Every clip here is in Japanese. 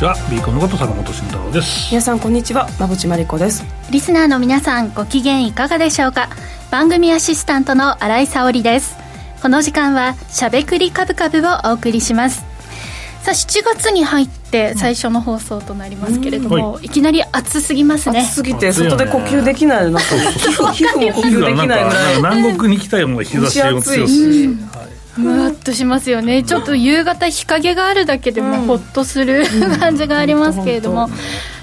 皆さんこんにちは。ビーコのこと坂本慎太郎です。皆さんこんにちは。馬淵真理子です。リスナーの皆さんご機嫌いかがでしょうか？番組アシスタントの新井沙織です。この時間はしゃべくりカブカブをお送りします。さあ7月に入って最初の放送となりますけれども、うん、い。きなり暑すぎますね。暑すぎて外で呼吸できないな 皮膚も呼吸できないぐらい。南国に来たような日差しを強し、むわっとしますよね。ちょっと夕方日陰があるだけでもほっとする、うん、感じがありますけれども、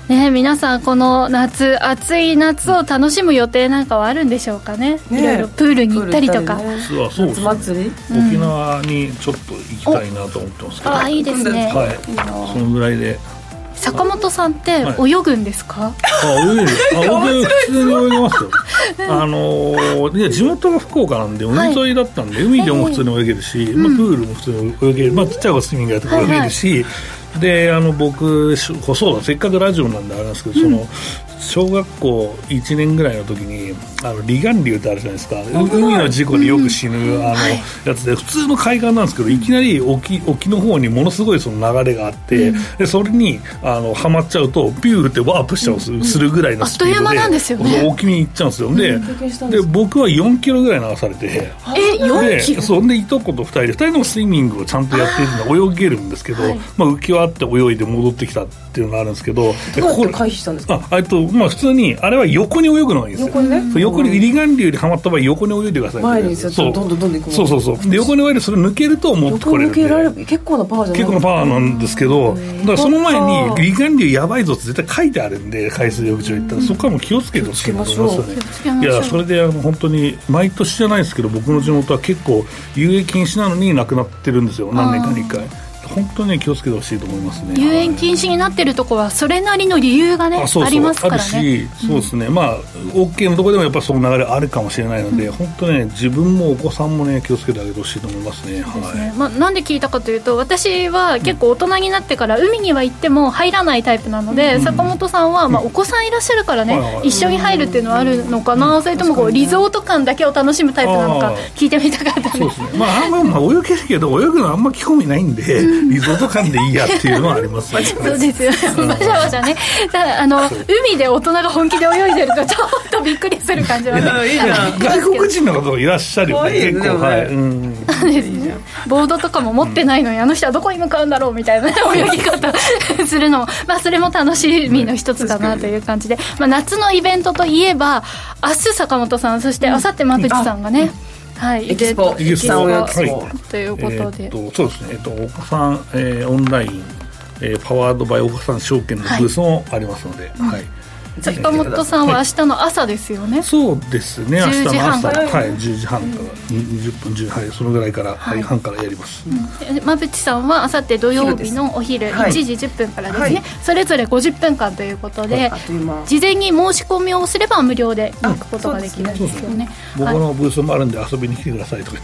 ね、皆さんこの夏暑い夏を楽しむ予定なんかはあるんでしょうかね、ね、いろいろプールに行ったりとか、ね、そう夏祭り、沖縄にちょっと行きたいなと思ってますけど、あいいですね、はい、そのぐらいで坂本さんって泳ぐんですか、はい、あ泳げる。あ 僕普通に泳げますよ。あのいや地元が福岡なんで海沿いだったんで、はい、海でも普通に泳げるし、まあ、プールも普通に泳げる、まあ、ちっちゃい子スイミングやって泳げるし、はいはい。であの僕そうだせっかくラジオなんであれなんですけど、うん、その小学校1年ぐらいの時にあの離岸流ってあるじゃないですか。海の事故でよく死ぬ、あのやつで普通の海岸なんですけどいきなり沖沖の方にものすごいその流れがあって、でそれにあのはまっちゃうとピューってワープしちゃうするぐらいのスピードで沖に行っちゃうんですよ。でで僕は4キロぐらい流されてえ4キロ？そう。でいとこと2人で2人ともスイミングをちゃんとやっているので泳げるんですけど、まあ、浮き輪あって泳いで戻ってきた。っていうのがあるんですけどどうやって回避したんですか？あとまあ普通にあれは横に泳ぐのがいいんですよ。横にね。横に入り岸流にはまった場合横に泳いでください前にそう。どんどんどんどんそうそうそう。で横に泳いでそれ抜けると持ってこれる抜けられる結構なパワーじゃない結構なパワーなんですけどだからその前に離岸流やばいぞって絶対書いてあるんで海水浴場行ったら。そこはもう気をつけてほしいと思います。よねい。やそれで本当に毎年じゃないですけど僕の地元は結構遊泳禁止なのに亡くなってるんですよ。何年かに1回本当に気をつけてほしいと思いますね。遊園禁止になってるとこはそれなりの理由がねありますからね。しそうですね、うん、まあ OK のところでもやっぱりその流れあるかもしれないので、うん、本当ね自分もお子さんもね気をつけてあげてほしいと思いますね、ね、はい。まあ、なんで聞いたかというと私は結構大人になってから海には行っても入らないタイプなので、うん、坂本さんは、まあ、お子さんいらっしゃるからね、一緒に入るっていうのはあるのかな、それともこうリゾート感だけを楽しむタイプなのか聞いてみたかったそうですね。まああんま、まあ、泳げるけど泳ぐのあんま興味ないんで、リゾート感でいいやっていうのはありますね そうですよバシャバシャねあの海で大人が本気で泳いでるとちょっとびっくりする感じはね外国人の方いらっしゃるよね結構はい、ボードとかも持ってないのに、あの人はどこに向かうんだろうみたいな泳ぎ方 するのも。まあそれも楽しみの一つかなという感じで、まあ、夏のイベントといえば明日坂本さんそして明後日馬淵さんがね、はい、エキスポ、エキスポ、はい、ということで、えー、そうですね、えっと、お子さん、えー、オンライン、えー、 powered by 岡三証券のブースもありますので、はい、はい坂本さんは明日の朝ですよね、はい、そうですね。明日の朝。はい10時半から。20分10はいそのぐらいから、はい、半からやります、うん、馬淵さんはあさって土曜日のお昼1時10分からですね、それぞれ50分間ということで、事前に申し込みをすれば無料で行くことができるんですよね。僕のブースもあるんで遊びに来てくださいとか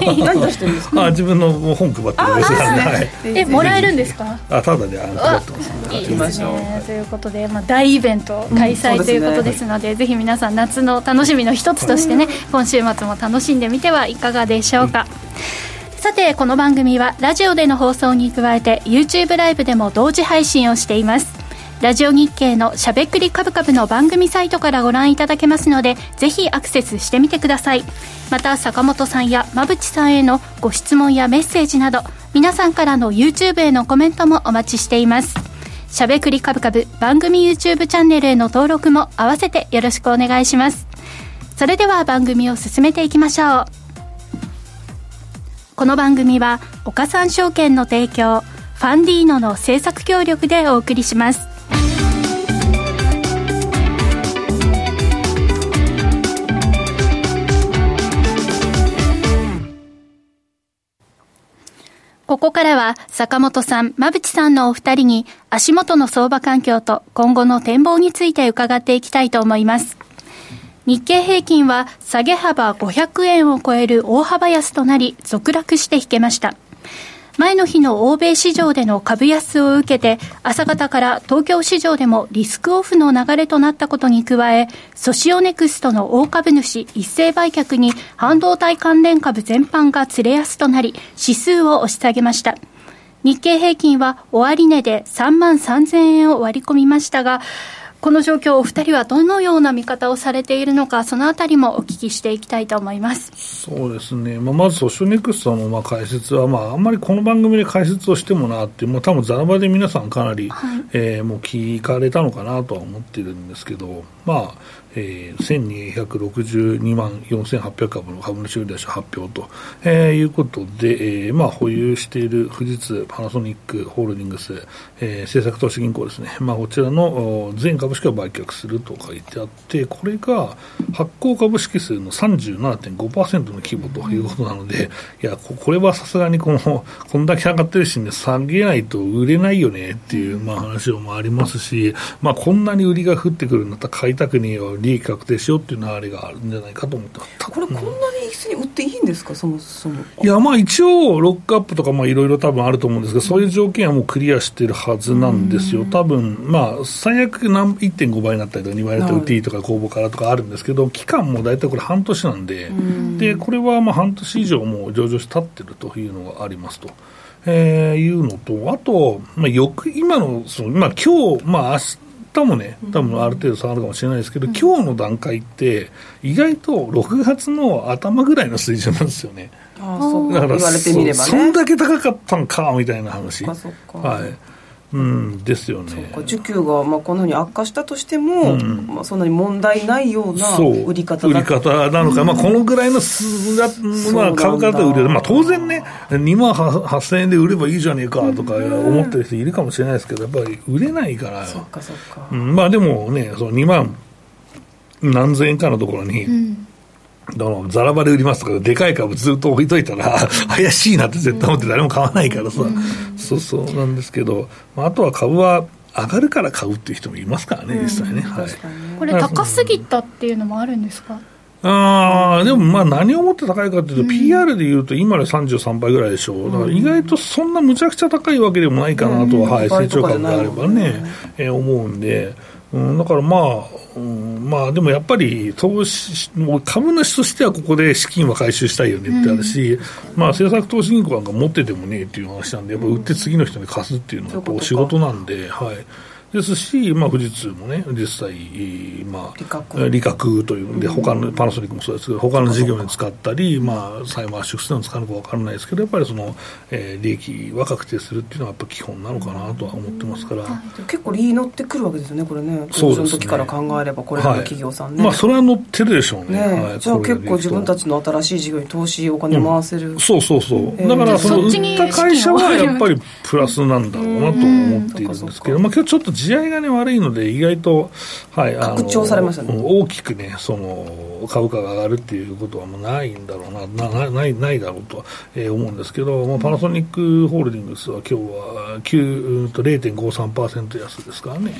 言って。何出し てるんですか？あ自分の本配ってるブースなんで、はい、えもらえるんですか？あただで配ってます。いいですね。ということで、まあ、大イベント開催ということですのでね、ぜひ皆さん夏の楽しみの一つとしてね、今週末も楽しんでみてはいかがでしょうか、うん、さてこの番組はラジオでの放送に加えて YouTube ライブでも同時配信をしています。ラジオ日経のしゃべくりカブカブの番組サイトからご覧いただけますのでぜひアクセスしてみてください。また坂本さんや馬淵さんへのご質問やメッセージなど皆さんからの YouTube へのコメントもお待ちしていますしゃべくりカブカブ番組 YouTube チャンネルへの登録も合わせてよろしくお願いします。それでは番組を進めていきましょう。この番組は岡三証券の提供、ファンディーノの制作協力でお送りします。ここからは坂本さん、馬淵さんのお二人に足元の相場環境と今後の展望について伺っていきたいと思います。日経平均は下げ幅500円を超える大幅安となり続落して引けました。前の日の欧米市場での株安を受けて、朝方から東京市場でもリスクオフの流れとなったことに加え、ソシオネクストの大株主一斉売却に半導体関連株全般が連れ安となり、指数を押し下げました。日経平均は終値で3万3000円を割り込みましたが、この状況、お二人はどのような見方をされているのか、そのあたりもお聞きしていきたいと思います。そうですね、まあ、まずソショネクストのまあ解説は、まあ、あんまりこの番組で解説をしてもなって、もう多分ざらばで皆さんかなり、はい、えー、もう聞かれたのかなとは思ってるんですけど、まあ、えー、1262万4800株の株主売出発表と、えー、いうことで、えーまあ、保有している富士通、パナソニックホールディングス、えー、政策投資銀行ですね、まあ、こちらの全株式を売却すると書いてあって、これが発行株式数の37.5%の規模ということなので、いや、これはさすがにこの、こんだけ上がってるしね、下げないと売れないよねっていう、まあ、話もありますし、まあ、こんなに売りが降ってくるんだったら買いたくねえよ、利益確定しようっていう流れがあるんじゃないかと思ってこれ、こんなに一斉に売っていいんですか、そもそも。いや、まあ一応、ロックアップとか、いろいろ多分あると思うんですけど、そういう条件はもうクリアしてるはずなんですよ、多分まあ最悪何1.5倍になったりとか、2倍になったり売っていいとか、公募からとかあるんですけど、期間も大体これ、半年なんで、でこれはまあ半年以上もう上場して立ってるというのがありますと。えー、いうのと、あと、まあ、よく今の、そのまあ今日、まあ日もね、多分ある程度下がるかもしれないですけど、うん、今日の段階って、意外と6月の頭ぐらいの水準なんですよね。あそうだから言われてみれば、ね、そんだけ高かったんかみたいな話。はいうん、ですよね。需給がまあこのように悪化したとしても、うん、まあ、そんなに問題ないような売り方売り方なのか、うん、まあ、このぐらいのすが、まあ、株価で売れる、まあ、当然ね、2万8000円で売ればいいじゃねえかとか思ってる人いるかもしれないですけど、やっぱり売れないから、まあでもね、その2万何千円かのところに、うんだからざらばで売りますとか、でかい株ずっと置いといたら、怪しいなって絶対思って誰も買わないからさ、うん、そうそうなんですけど、まあ、あとは株は上がるから買うっていう人もいますからね、実際ね。はい、これ、高すぎたっていうのもあるんですか？あでもまあ何をもって高いかというと、うん、PR でいうと今で33倍ぐらいでしょ。う、だから意外とそんなむちゃくちゃ高いわけでもないかなとは、うん、はい、成長株であればね、えー、思うんで。うん、だからまあ、うん、まあでもやっぱり投資、もう株主としてはここで資金は回収したいよねってあるし、うん、まあ政策投資銀行なんか持っててもねえっていう話なんで、やっぱ売って次の人に貸すっていうのはやっぱ仕事なんで、はい。ですし、まあ、富士通もね、実際、まあ、利確。というん。で、他のパナソニックもそうですけど、他の事業に使ったり、まあ、再回縮するの使うのか分からないですけど、やっぱりその、えー、利益は確定するっていうのは、やっぱ基本なのかなとは思ってますから、結構、利乗ってくるわけですよね、これね、そうの時から考えれば、これらの企業さんね、はい、まあ、それは乗ってるでしょうね、ねはい、じゃあ、結構自分たちの新しい事業に投資、お金回せる、うん、そうそうそう、えー、だから、その売った会社はやっぱりプラスなんだろうなと思っているんですけど、まあ今日ちょっと地合いがね、悪いので、意外と、はい、拡張されましたね。大きくね、その株価が上がるっていうことはもうないんだろうな、なないないだろうと、えー、思うんですけど、まあ、パナソニックホールディングスは今日は9と0.53%安ですからね。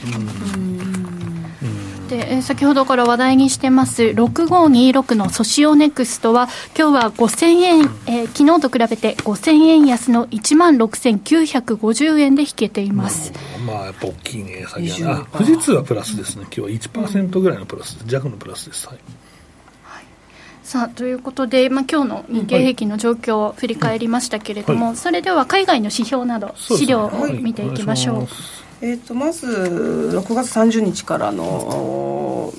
で先ほどから話題にしてます6526のソシオネクストは今日は5000円、えー、昨日と比べて5000円安の1万6950円で引けています。まあやっぱ大きいね、先はな。富士通はプラスですね、今日は1%ぐらいのプラス、弱のプラスです。はい。さあということで、まあ今日の日経平均の状況を振り返りましたけれども、はい、それでは海外の指標など、資料を見ていきましょう。はい、えーと、まず6月30日からの、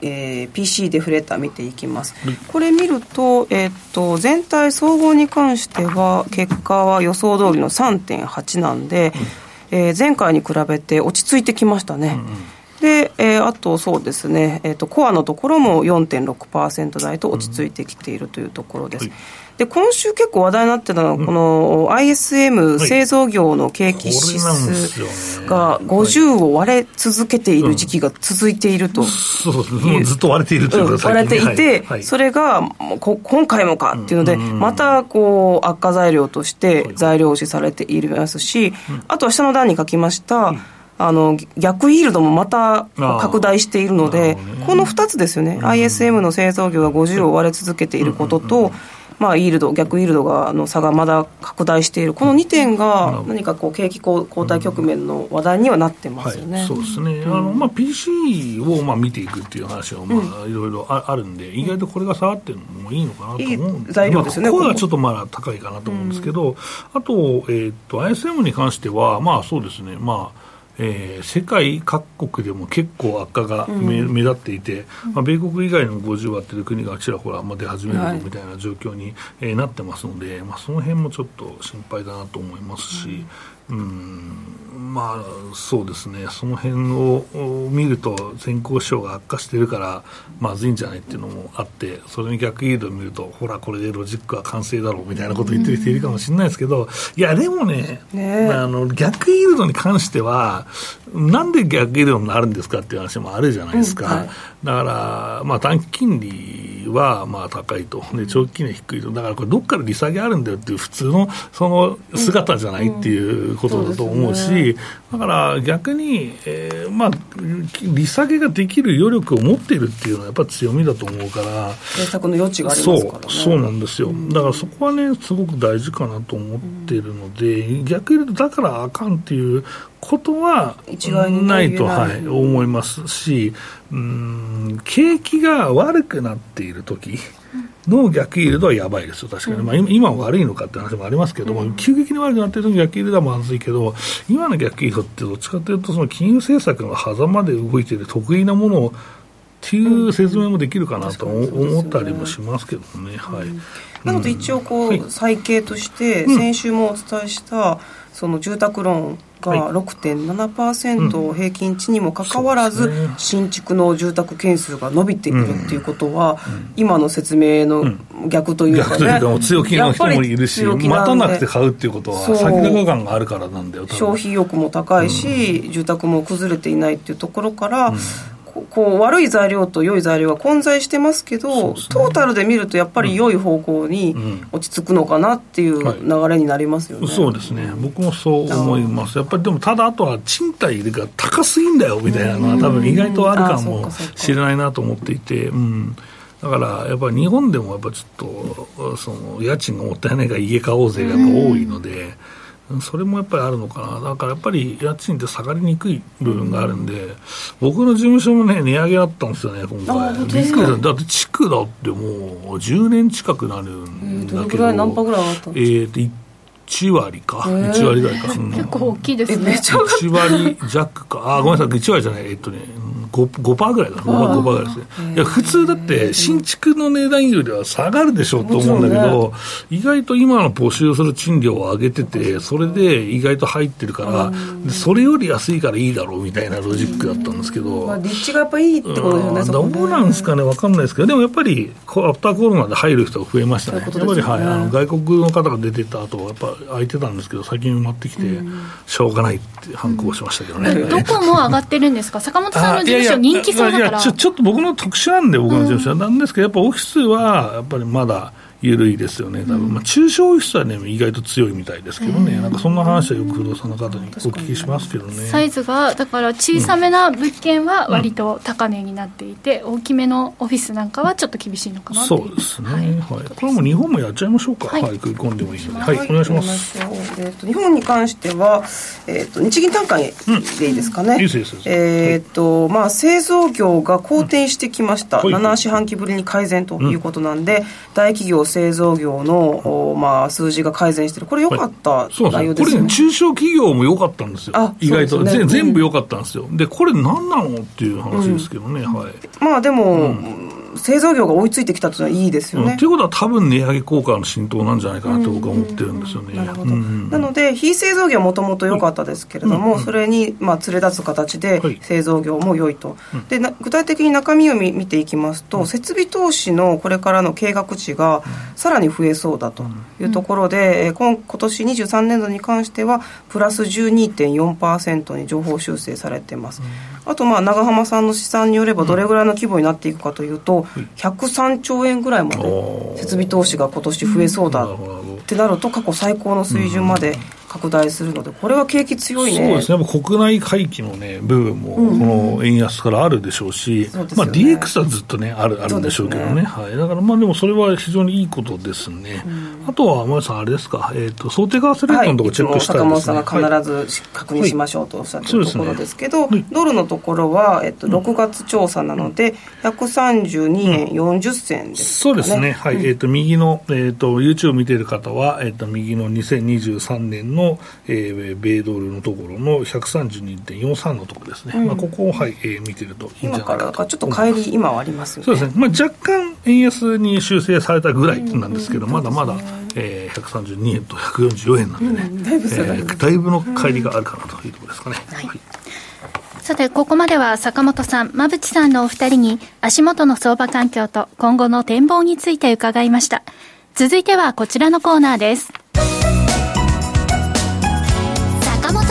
えー、PC デフレーター見ていきます、はい、これ見ると,、えーと、全体総合に関しては結果は予想通りの3.8なんで、うん、えー、前回に比べて落ち着いてきましたね。うんうん。で、えー、あとそうですね、えーと、コアのところも4.6%台と落ち着いてきているというところです。うんはいで今週結構話題になってたのは、この ISM 製造業の景気指数が50を割れ続けている時期が続いていると、そうずっと割れているというか、割れていて、それが今回もかっていうので、またこう悪化材料として材料視されていますし、あとは下の段に書きました、あの逆イールドもまた拡大しているので、ね、この2つですよね、ISM の製造業が50を割れ続けていることと、まあ、イールド逆イールドがの差がまだ拡大している。この2点が何かこう景気後退局面の話題にはなってますよね、はい、そうですね、あのまあ、PC をまあ見ていくっていう話はまあいろいろあるんで、意外とこれが下がってるのもいいのかなと思うんで材料ですよね、まあ、ここはちょっとまだ高いかなと思うんですけど、あと,、えー、と ISM に関しては、まあそうですね、まあえー、世界各国でも結構悪化が目,、目立っていて、まあ、米国以外の50割っていう国がちらほら出始めるみたいな状況に、えー、なってますので、まあ、その辺もちょっと心配だなと思いますし、うんまあそうですね、その辺を見ると、先行指標が悪化してるから、まずいんじゃないっていうのもあって、それに逆イールドを見ると、ほら、これでロジックは完成だろうみたいなことを言ってる人いるかもしれないですけど、いや、でもね、ね。あの逆イールドに関しては、なんで逆イールドになるんですかっていう話もあるじゃないですか。うん。はい、だから、まあ、短期金利はまあ高いと、で長期金利低いと、だからこれ、どっから利下げあるんだよっていう普通のその姿じゃないっていうことだと思うし、うん。うんうね、だから逆に、えーまあ、利下げができる余力を持っているっていうのはやっぱり強みだと思うから、政策の余地がありますから、ね、そうそうなんですよ、だからそこはね、すごく大事かなと思っているので、逆に言うと、だからあかんっていうことはないと、はい、思いますし、うん景気が悪くなっている時の逆イールドはやばいですよ、確かに、まあ、今は悪いのかって話もありますけども、急激に悪くなっている時逆イールドはまずいけど、今の逆イールドってどっちかというと、その金融政策の狭間で動いている得意なものをっていう説明もできるかなと思ったりもしますけどね。はい、なので一応こう、最計として先週もお伝えしたその住宅ローンが6.7%平均値にもかかわらず、新築の住宅件数が伸びてくるっていうことは、今の説明の逆というかね、逆というか強気の人もいるし待たなくて買うっていうことは先高感があるからなんだよ消費意欲も高いし、住宅も崩れていないっていうところから、こう悪い材料と良い材料が混在してますけど、ね、トータルで見るとやっぱり良い方向に落ち着くのかなっていう流れになりますよね、はい、そうですね。僕もそう思います。やっぱりでもただあとは賃貸が高すぎんだよみたいなのは多分意外とあるかもしれないなと思っていて。うん。だからやっぱり日本でもやっぱちょっとその家賃がもったいないから家買おうぜがやっぱ多いので、それもやっぱりあるのかな、だからやっぱり家賃って下がりにくい部分があるんで、僕の事務所もね、値上げあったんですよね、今回。びっくりした。だって地区だってもう10年近くなるんだけど、えー、何ぐらい上がったんですか、えー1割か、えー、1割ぐらいか、結構大きいですね、1割弱か、あごめんなさい、1割じゃない、えっとね、5%, 5ぐらいだ、5%, 5ぐらいですね。いや、普通だって、新築の値段よりは下がるでしょうと思うんだけど、意外と今の募集する賃料を上げてて、それで意外と入ってるから、それより安いからいいだろうみたいなロジックだったんですけど、まあ、立地がやっぱいいってことですよね、どうなんですかね、分かんないですけど、でもやっぱり、アフターコロナで入る人が増えましたね、やっぱり、はい、あの外国の方が出てた後は、やっぱ空いてたんですけど、最近埋まってきて、しょうがないって反抗しましたけどね。どこも上がってるんですか、坂本さんの事務所、人気そうだから。ちょちょっと僕の特殊なんで、僕の事務所。は、なんですけど、やっぱオフィスはやっぱりまだ。緩いですよね、多分、まあ、中小オフィスはね、意外と強いみたいですけどね、なんかそんな話はよく不動産の方にお聞きしますけどね。サイズが、だから小さめな物件は割と高値になっていて、大きめのオフィスなんかはちょっと厳しいのかなそうですね、はい、はい、これはもう日本もやっちゃいましょうか、はい、はい、食い込んでもいいので、はい、お願いします。えーと、日本に関しては、えーと、日銀単価でいいですかね、うん、えーとまあ、製造業が好転してきました、うん、7四半期ぶりに改善ということなんで、うん、大企業、製造業の、まあ、数字が改善してる、これ、良かった内容ですね、これ、中小企業も良かったんですよ、意外と、ね、全部良かったんですよ、でこれ、何なのっていう話ですけどね、はい、まあでも、製造業が追いついてきたというのはいいですよね。ということは、多分値上げ効果の浸透なんじゃないかなと僕は思ってるんですよね。なるほど、なので、非製造業もともと良かったですけれども、それにまあ連れ立つ形で、製造業も良いと、で具体的に中身を見見ていきますと、設備投資のこれからの計画値がさらに増えそうだというところで、え今今年23年度に関しては、プラス12.4%に情報修正されてます。あと、まあ、長浜さんの試算によれば、どれぐらいの規模になっていくかというと、103兆円ぐらいまで設備投資が今年増えそうだってなると、過去最高の水準まで拡大するので、これは景気強いね。そうですね、国内回帰のね、部分も、この円安からあるでしょうし、うんまあ、DX はずっとね、あるあるんでしょうけどね、ねはい、だからまあでもそれは非常にいいことですね。うん、あとは、前さん、あれですか、えーと、想定為替レートのところチェックしたいですね、はい、坂本さんが必ず確認しましょうとおっしゃってるところですけど、ね、ドルのところは、えっと、6月調査なので、132円40銭です、ね、そうですね、はい、えっ、ー、と、右の、えっ、ー、と、YouTube 見てる方は、えっ、ー、と、右の2023年の、えー、米ドルのところの132.43のところですね、うん、まあ、ここを、はいえー、見てるといいんじゃないかと今からちょっと帰り、今はありますよね。そうですね、まあ、若干円安に修正されたぐらいなんですけど、うん、まだまだ、えー、132円と144円なんでね、うん、だいぶ、えー、だいぶの帰りがあるかなというところですかね。はい、はい。さて、ここまでは坂本さん、馬淵さんのお二人に足元の相場環境と今後の展望について伺いました。続いてはこちらのコーナーです。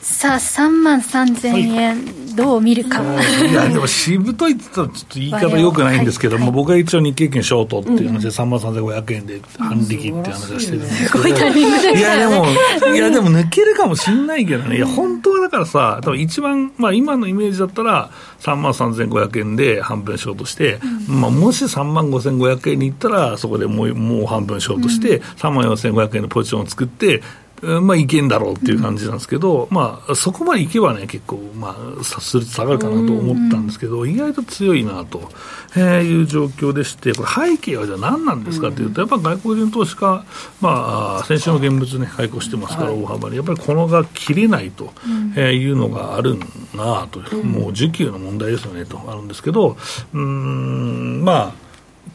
さあ、3万3000円、はい、どう見るか。いや、でも、しぶといって言ったら、ちょっと言い方よくないんですけども、はい、僕は一応日経券ショートっていう話で、3万3500円で反力って話をしてるんですけど、いや、でも、いや、でも抜けるかもしんないけどね、いや、本当はだからさ、多分一番、まあ、今のイメージだったら、3万3500円で半分ショートして、うん、まあ、もし3万5500円に行ったら、そこでもうもう半分ショートして、うん、3万4500円のポジションを作って、まあ、いけんだろうっていう感じなんですけど、うん、まあ、そこまでいけばね、結構、まあ、さすると下がるかなと思ったんですけど、意外と強いなと、えいう状況でして、これ、背景はじゃあ何なんですかというと、やっぱ外国人投資家、まあ、先週の現物ね、解雇してますから、大幅に、やっぱりこのが切れないと、えいうのがあるなと、もう需給の問題ですよねと。あるんですけど、うん、まあ、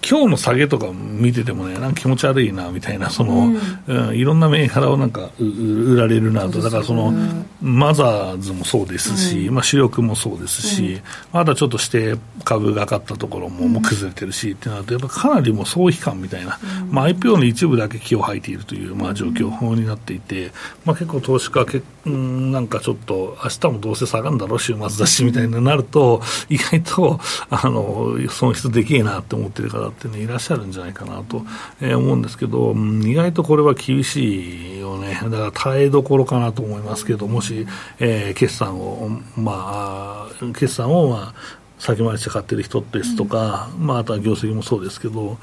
今日の下げとか見ててもね、なんか気持ち悪いなみたいな、その、うん、うん、いろんな銘柄をなんか売られるなと、だからその、マザーズもそうですし、うん、まあ、主力もそうですし、うん、まだちょっとして株が上がったところももう崩れてるしってなると、やっぱかなりもう総悲観みたいな、まあ、IPO の一部だけ気を吐いているという、まあ、状況になっていて、まあ、結構投資家け、うん、なんかちょっと、明日もどうせ下がるんだろう、週末だしみたいになると、意外とあの損失できえなって思ってる方ってね、いらっしゃるんじゃないかなと、えー、思うんですけど、意外とこれは厳しいよね、だから耐えどころかなと思いますけど、もし、えー、決算を、まあ、決算を、まあ、先回りして買ってる人ですとか、うん、まあ、あとは業績もそうですけど、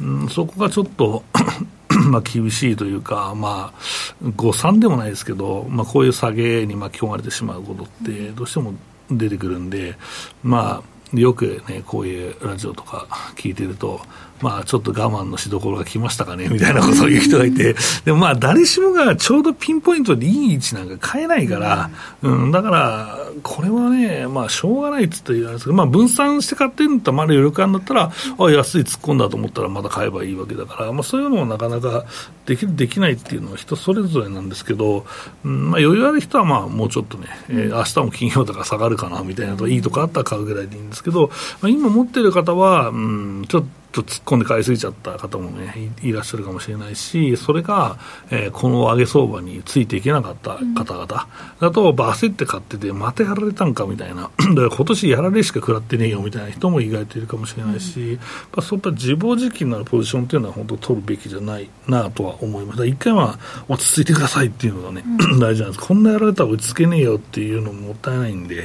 うん、そこがちょっと まあ厳しいというか、まあ、誤算でもないですけど、まあ、こういう下げに巻き込まれてしまうことって、どうしても出てくるんで、まあ、よくね、こういうラジオとか聞いてると、まあ、ちょっと我慢のしどころが来ましたかね みたいなことを言う人がいて、でもまあ、誰しもがちょうどピンポイントでいい位置なんか変えないから、うん、だから、これはね、まあ、しょうがないっつって言われですけど、まあ、分散して買ってんだったら、まだ余力あるんだったら、あ、安い突っ込んだと思ったらまた買えばいいわけだから、まあ、そういうのもなかなかできる、できないっていうのは人それぞれなんですけど、うん、まあ、余裕ある人はまあ、もうちょっとね、えー、明日も金曜だか下がるかなみたいなと、いいとかあったら買うぐらいでいいんですけど、まあ、今持ってる方は、うん、ちょっと、と突っ込んで買いすぎちゃった方もねいらっしゃるかもしれないしそれが、えー、この上げ相場についていけなかった方々、だと焦って買っててまたやられたんかみたいな。だから今年やられしか食らってねえよみたいな人も意外といるかもしれないし、うん、まあ、そういった自暴自棄になるポジションっていうのは本当取るべきじゃないなとは思います。一回は落ち着いてくださいっていうのがね、うん、大事なんです。こんなやられたら落ち着けねえよっていうのももったいないんで、うん。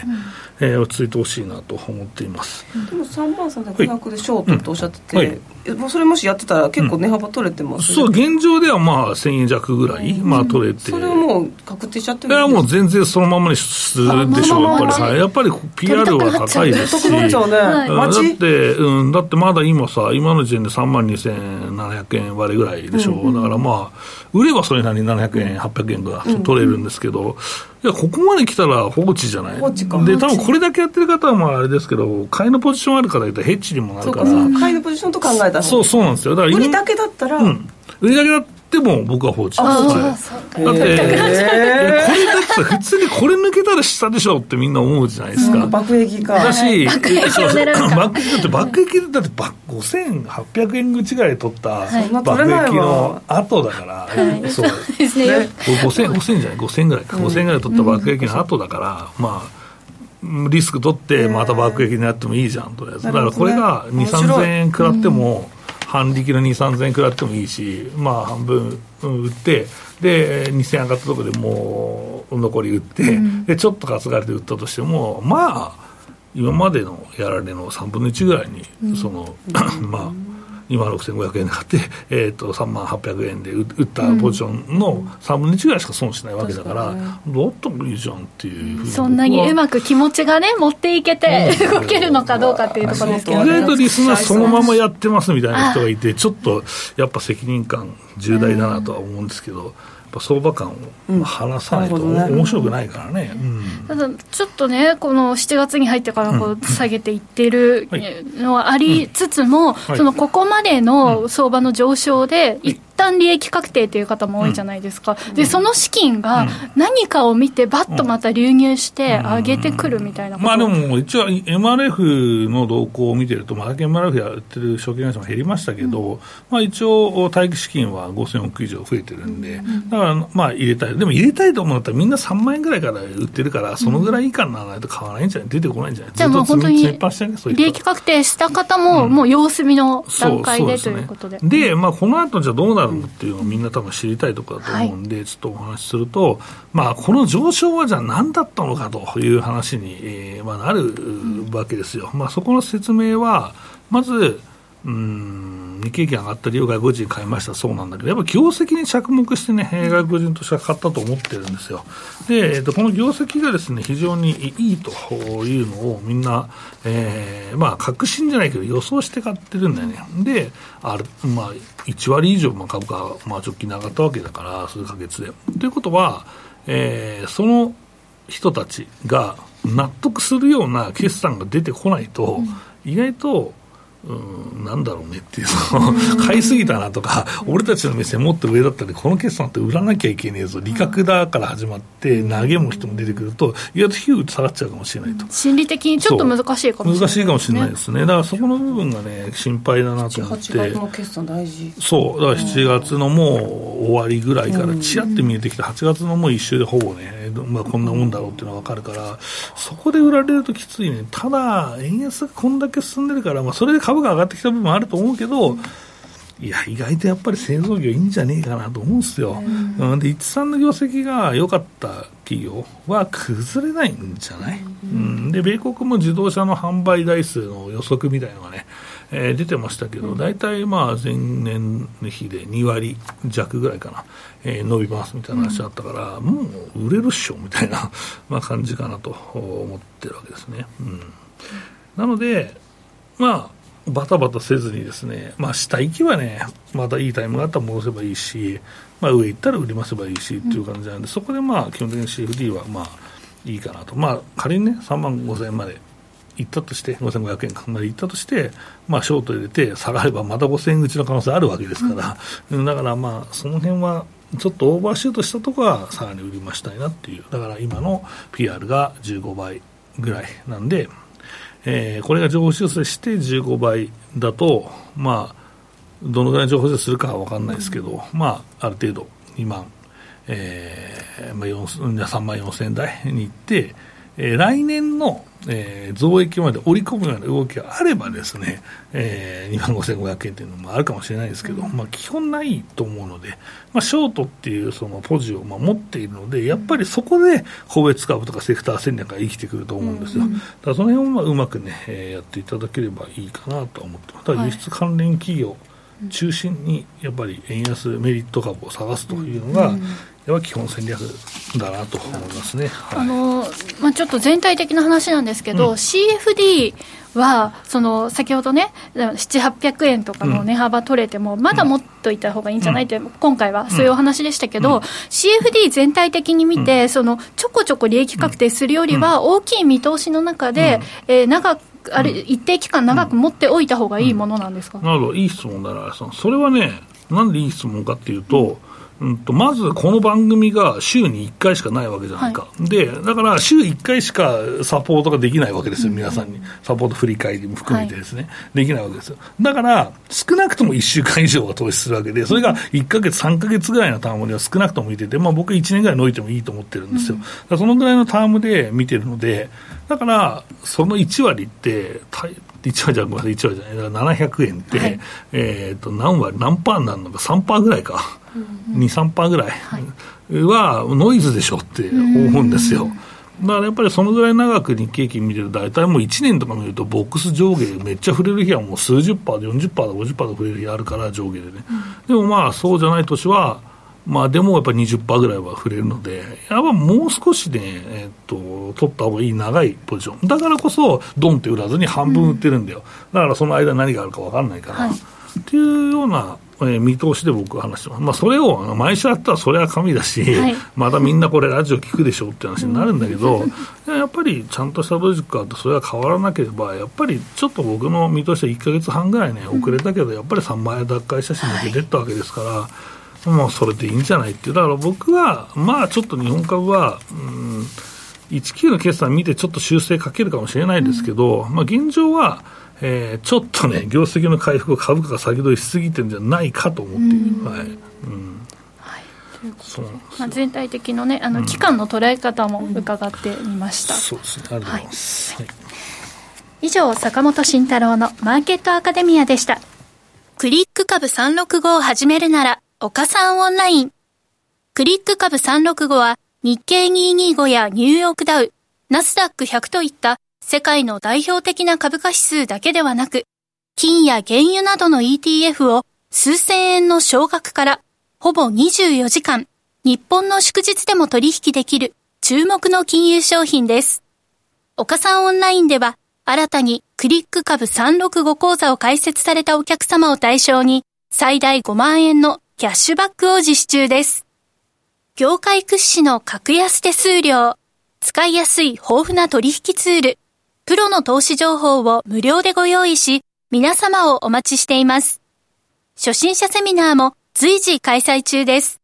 えー、落ち着いてほしいなと思っています。でも3万3500でショートとおっしゃってて、はいうんはい、それもしやってたら結構値幅取れてます、ね、そう現状ではまあ1000円弱ぐらい、うん、まあ取れて。それはもう確定しちゃってるいやもう全然そのままにするでしょうやっぱり、はい、やっぱり PR は高いですし、ね、だって、うん、だってまだ今さ今の時点で3万2700円割れぐらいでしょ。う、うんうん、だからまあ売ればそれなりに700円800円が取れるんですけど、うんいや、ここまで来たら放置じゃない。で、多分これだけやってる方はまああれですけど、買いのポジションある方いたらヘッジにもなるから。買いのポジションと考えたそう、そうなんですよ。だから売りだけだったら、うん。売りだけだっっても僕は放置あです。だって、へーいやこれだってさ普通にこれ抜けたら下でしょってみんな思うじゃないですか。爆撃か。だし、爆撃だって爆撃だってば5800円口ぐらい取った爆撃の後だから、はい。そう。ですね。ね。5000 5000じゃない？5000ぐらいか、5000ぐらい取った爆撃の後だから、まあリスク取ってまた爆撃になってもいいじゃんとりあえずだからこれが2 3面白い0円食らっても、半力の2 3 0 0円食らってもいいしまあ半分うん売ってで2000円上がったところでもう残り売って、でちょっと担がれて売ったとしてもまあ今までのやられの3分の1ぐらいに、そのまあ2万6500円で買って、えー、と3万800円で売売ったポジションの3分の1ぐらいしか損しないわけだから、だったらいいじゃんっていうそんなにうまく気持ちがね持っていけてうん。動けるのかどうかっていうところですけど。意外とリスナーそのままやってますみたいな人がいて、ちょっとやっぱ責任感重大だなとは思うんですけど、ぱ相場感を話さないとなるほどね。面白くないからね。うん。ただちょっとねこの7月に入ってからこう下げていってるはい。のはありつつも、はい。そのここまでの相場の上昇で一旦利益確定という方も多いじゃないですか、でその資金が何かを見てバッとまた流入して上げてくるみたいなまあでも一応 MRF の動向を見てると、まあ、最近 MRF やってる証券会社も減りましたけど、まあ一応待機資金は5000億以上増えてるんで、だからまあ入れたい。でも入れたいと思ったらみんな3万円ぐらいから売ってるから、そのぐらい以下にならないと買わないんじゃない出てこないんじゃないじゃあ本当に利益確定した方も、もう様子見の段階でということで。で、まあ、この後じゃあどうなるのっていうのをみんな多分知りたいところだと思うんで、ちょっとお話しすると、まあ、この上昇はじゃあ何だったのかという話に、えーまあ、なるわけですよ。まあ、そこの説明は、まず、うん日経平均上がった理由を外国人買いましたそうなんだけど、やっぱ業績に着目してね、えー外国人としては買ったと思ってるんですよ。で、えーとこの業績がですね、非常にいいというのをみんな、えーまあ、確信じゃないけど予想して買ってるんだよね。で、あるまあ、1割以上まあ株価が、まあ、直近で上がったわけだから、数ヶ月で。ということは、えーその人たちが納得するような決算が出てこないと、意外と、うん、なんだろうねっていう、買いすぎたなとか、俺たちの目線もっと上だったんで、この決算って売らなきゃいけねえぞ、利確だから始まって、投げも人も出てくると、意外とヒュ下がっちゃうかもしれないと。心理的にちょっと難しいかもしれない、難しいかもしれないですね。だからそこの部分がね、心配だなと思っ8て月。の決算大事。そう、だから7月のもう終わりぐらいから、ちらって見えてきて、8月のもう一周でほぼね、まあ、こんなもんだろうっていうのが分かるから、そこで売られるときついね、ただ、円安がこんだけ進んでるから、まあ、それで株が上がってきた部分もあると思うけど、いや、意外とやっぱり製造業いいんじゃねえかなと思うんですよ。うん、で、一産の業績が良かった企業は崩れないんじゃない、うん、で、米国も自動車の販売台数の予測みたいなのがね、えー出てましたけど、大体まあ前年比で2割弱ぐらいかな、えー伸びますみたいな話あったから、もう売れるっしょみたいな、まあ、感じかなと思ってるわけですね。うん、なので、まあ、バタバタせずにですね、まあ、下行きはね、またいいタイムがあったら戻せばいいし、まあ、上行ったら売りませばいいしっていう感じなんで、そこでまあ、基本的に CFD はまあ、いいかなと。まあ、仮にね、3万5000円まで行ったとして、5500円まで行ったとして、まあ、ショート入れて下がればまた5000円口の可能性あるわけですから、うん。だからまあ、その辺は、ちょっとオーバーシュートしたところはさらに売り増したいなっていう、だから今の PR が15倍ぐらいなんで、えーこれが情報修正して15倍だと、まあ、どのぐらい情報修正するかは分かんないですけど、まあ、ある程度2万、えーまあ、4 3万4千円台に行って、えー来年の、えー増益まで織り込むような動きがあればですね、えー、2万5500円というのもあるかもしれないですけど、まあ、基本ないと思うので、まあ、ショートっていうそのポジをまあ持っているので、やっぱりそこで個別株とかセクター戦略が生きてくると思うんですよ。だからその辺をまあうまくね、えーやっていただければいいかなとは思ってます。ただ輸出関連企業中心にやっぱり円安メリット株を探すというのが、やっぱ基本戦略だなと思いますね。はい。あのまあ、ちょっと全体的な話なんですけど、うん。CFD はその先ほどね、7、800円とかの値幅取れても、まだ持っといた方がいいんじゃないって、今回はそういうお話でしたけど、CFD 全体的に見て、そのちょこちょこ利益確定するよりは、大きい見通しの中で、えー長くあれ一定期間長く持っておいた方がいいものなんですか、なるほど、いい質問だな、それはね、なんでいい質問かっていうと、うんと、まずこの番組が週に1回しかないわけじゃないか、はい、でだから週1回しかサポートができないわけですよ、皆さんに、サポート振り返りも含めてですね、はい、できないわけですよ、だから少なくとも1週間以上は投資するわけで、それが1か月、3か月ぐらいのタームでは少なくとも見てて、まあ、僕、1年ぐらいのいてもいいと思ってるんですよ、うん、そのぐらいのタームで見てるので、だから、その1割って、1割じゃごめんなさい、1割じゃない、だから700円って、はい、えー、と何割、何パーになるのか、3パーぐらいか、うんうん、2、3パーぐらい。はノイズでしょって思うんですよ。だからやっぱりそのぐらい長く日経平均見てると、大体もう1年とか見ると、ボックス上下めっちゃ触れる日はもう数十パーで40パーで50パーで触れる日あるから、上下でね、うん、でもまあ、そうじゃない年は、まあ、でもやっぱり20%ぐらいは触れるので、やっぱもう少しね、えっと、取った方がいい長いポジション。だからこそ、ドンって売らずに半分売ってるんだよ。うん、だからその間何があるか分かんないから、はい、っていうような、えー、見通しで僕は話してます。まあ、それを毎週やったらそれは神だし、はい、またみんなこれラジオ聞くでしょって話になるんだけど、うん、やっぱりちゃんとしたロジックがあってそれは変わらなければ、やっぱりちょっと僕の見通しは1か月半ぐらいね、遅れたけど、やっぱり3万円脱会写真抜けてったわけですから、はいまあ、それでいいんじゃないっていう、だから僕は、まあちょっと日本株は、うん、19の決算見てちょっと修正かけるかもしれないですけど、うん、まあ現状は、えー、ちょっとね、業績の回復を株価が先取りしすぎてるんじゃないかと思っている。うん、はい。うんまあ、全体的のねあの期間の捉え方も伺ってみました、うん、そうですね。ありがとうございます、はい、以上坂本慎太郎のマーケットアカデミアでした。クリック株365を始めるなら岡さんオンライン。クリック株365は日経225やニューヨークダウ、ナスダック100といった世界の代表的な株価指数だけではなく、金や原油などの ETF を数千円の少額からほぼ24時間、日本の祝日でも取引できる注目の金融商品です。岡さんオンラインでは新たにクリック株365講座を開設されたお客様を対象に最大5万円のキャッシュバックを実施中です。業界屈指の格安手数料、使いやすい豊富な取引ツール、プロの投資情報を無料でご用意し、皆様をお待ちしています。初心者セミナーも随時開催中です。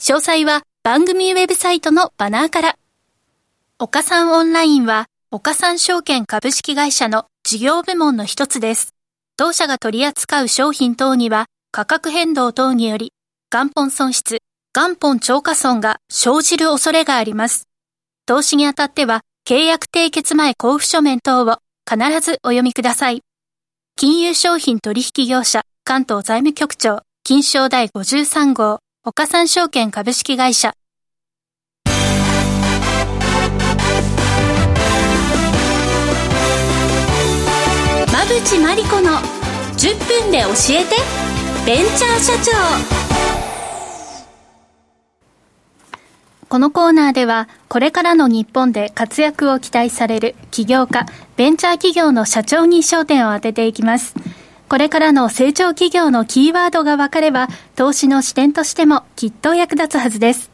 詳細は番組ウェブサイトのバナーから。岡三オンラインは、岡三証券株式会社の事業部門の一つです。当社が取り扱う商品等には、価格変動等により元本損失、元本超過損が生じる恐れがあります。投資にあたっては契約締結前交付書面等を必ずお読みください。金融商品取引業者関東財務局長金賞第53号岡三証券株式会社馬淵真理子の10分で教えてベンチャー社長このコーナーではこれからの日本で活躍を期待される起業家ベンチャー企業の社長に焦点を当てていきます。これからの成長企業のキーワードが分かれば投資の視点としてもきっと役立つはずです。